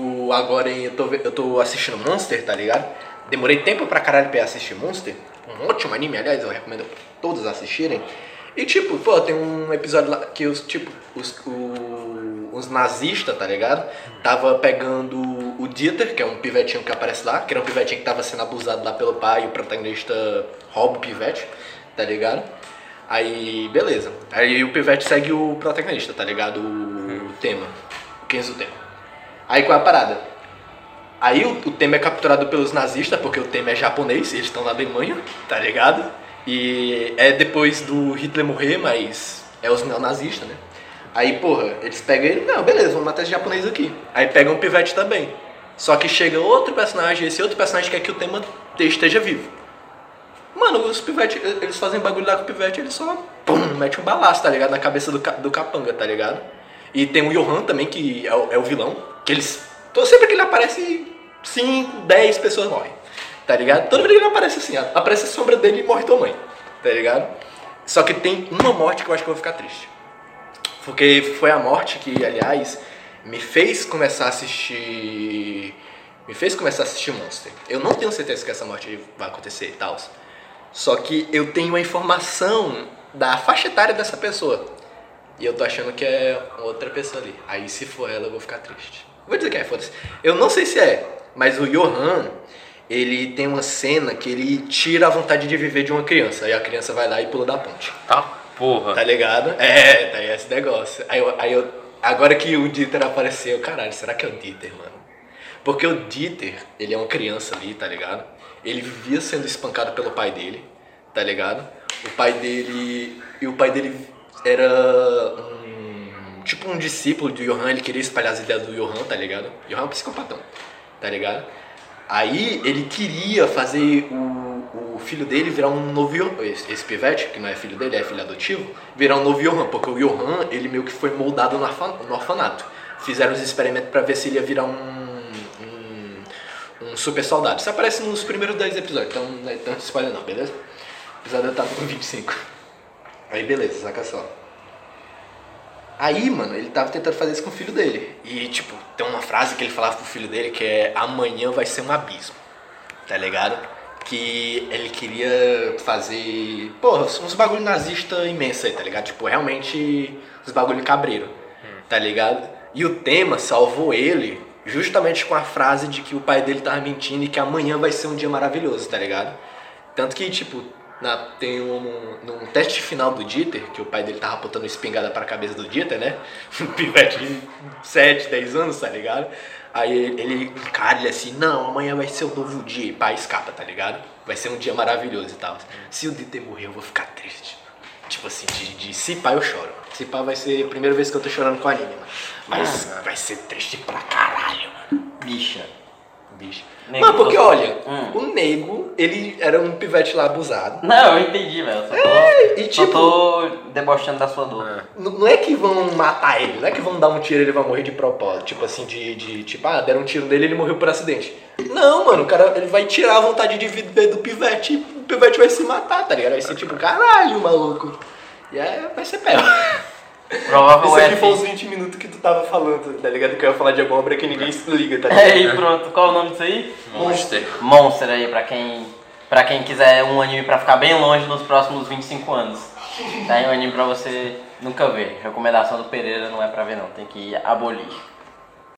tipo, agora eu tô, eu tô assistindo Monster, tá ligado? Demorei tempo pra caralho pra assistir Monster. Um ótimo anime, aliás, eu recomendo todos assistirem. E tipo, pô, tem um episódio lá que os, tipo, os, o- os nazistas, tá ligado? Tava pegando o Dieter, que é um pivetinho que aparece lá, que era um pivetinho que tava sendo abusado lá pelo pai e o protagonista rouba o pivete, tá ligado? Aí, beleza. Aí o pivete segue o protagonista, tá ligado? O tema. O Kenzo tema. Aí qual é a parada? Aí o, o tema é capturado pelos nazistas, porque o tema é japonês, eles estão na Alemanha, tá ligado? E é depois do Hitler morrer, mas é os neonazistas, né? Aí, porra, eles pegam ele, não, beleza, vamos matar esse japonês aqui. Aí pegam o pivete também. Só que chega outro personagem, esse outro personagem quer que o tema esteja vivo. Mano, os pivete, eles fazem bagulho lá com o pivete, eles só pum, mete um balaço, tá ligado? Na cabeça do, do capanga, tá ligado? E tem o Johan também, que é o, é o vilão, que eles. Então, sempre que ele aparece, 5, 10 pessoas morrem, tá ligado? Toda vez que ele aparece assim, ó, aparece a sombra dele e morre tua mãe, tá ligado? Só que tem uma morte que eu acho que eu vou ficar triste. Porque foi a morte que, aliás, me fez começar a assistir. Me fez começar a assistir Monster. Eu não tenho certeza que essa morte vai acontecer e tal. Só que eu tenho a informação da faixa etária dessa pessoa. E eu tô achando que é outra pessoa ali. Aí se for ela, eu vou ficar triste. Vou dizer que é, foda-se. Eu não sei se é, mas o Johan, ele tem uma cena que ele tira a vontade de viver de uma criança. Aí a criança vai lá e pula da ponte. Tá, porra. Tá ligado? É, tá aí esse negócio. Aí, eu, aí eu, agora que o Dieter apareceu, caralho, será que é o Dieter, mano? Porque o Dieter, ele é uma criança ali, tá ligado? Ele vivia sendo espancado pelo pai dele, tá ligado? O pai dele. E o pai dele era um. Tipo um discípulo do Johan, ele queria espalhar as ideias do Johan, tá ligado? Johan é um psicopatão, tá ligado? Aí ele queria fazer o, o filho dele virar um novo Johan, esse, esse pivete, que não é filho dele, é filho adotivo, virar um novo Johan, porque o Johan, ele meio que foi moldado no, orfa- no orfanato. Fizeram os experimentos pra ver se ele ia virar um, um, super soldado. Isso aparece nos primeiros 10 episódios, então não é tanto spoiler não, beleza? O episódio tá com 25. Aí beleza, saca só. Aí, mano, ele tava tentando fazer isso com o filho dele. E, tipo, tem uma frase que ele falava pro filho dele que é amanhã vai ser um abismo. Tá ligado? Que ele queria fazer, porra, uns bagulho nazista imenso aí, tá ligado? Tipo, realmente uns bagulho cabreiro, tá ligado? E o tema salvou ele justamente com a frase de que o pai dele tava mentindo e que amanhã vai ser um dia maravilhoso, tá ligado? Tanto que, tipo, na, tem um, num teste final do Dieter, que o pai dele tava botando espingarda pra cabeça do Dieter, né? Um pivete de 7, 10 anos, tá ligado? Aí ele, encara ele assim, não, amanhã vai ser um novo dia, e pá, escapa, tá ligado? Vai ser um dia maravilhoso e tal. Se o Dieter morrer, eu vou ficar triste. Tipo assim, de, de se pá eu choro. Se pá vai ser a primeira vez que eu tô chorando com anime, mano. Mas vai ser triste pra caralho, mano. Bicha. Bicho. Nego, Mano, porque olha, Hum. o nego, ele era um pivete lá abusado. Não, eu entendi, velho. eu Só tô, É, e tipo- tô debochando da sua dor. N- Não é que vão matar ele, não é que vão dar um tiro e ele vai morrer de propósito. Tipo assim, de, de tipo, ah, deram um tiro nele e ele morreu por acidente. Não, mano, o cara ele vai tirar a vontade de viver do pivete e o pivete vai se matar, tá ligado? Vai ser tipo, caralho, maluco. E aí vai ser pé. Provável Isso aqui F. foi os 20 minutos que tu tava falando, tá ligado? Que eu ia falar de alguma obra que ninguém se liga, tá ligado? É, e pronto, qual é o nome disso aí? Monster. Monster aí, pra quem, pra quem quiser um anime pra ficar bem longe nos próximos 25 anos. Tá aí um anime pra você nunca ver. Recomendação do Pereira não é pra ver não, tem que abolir.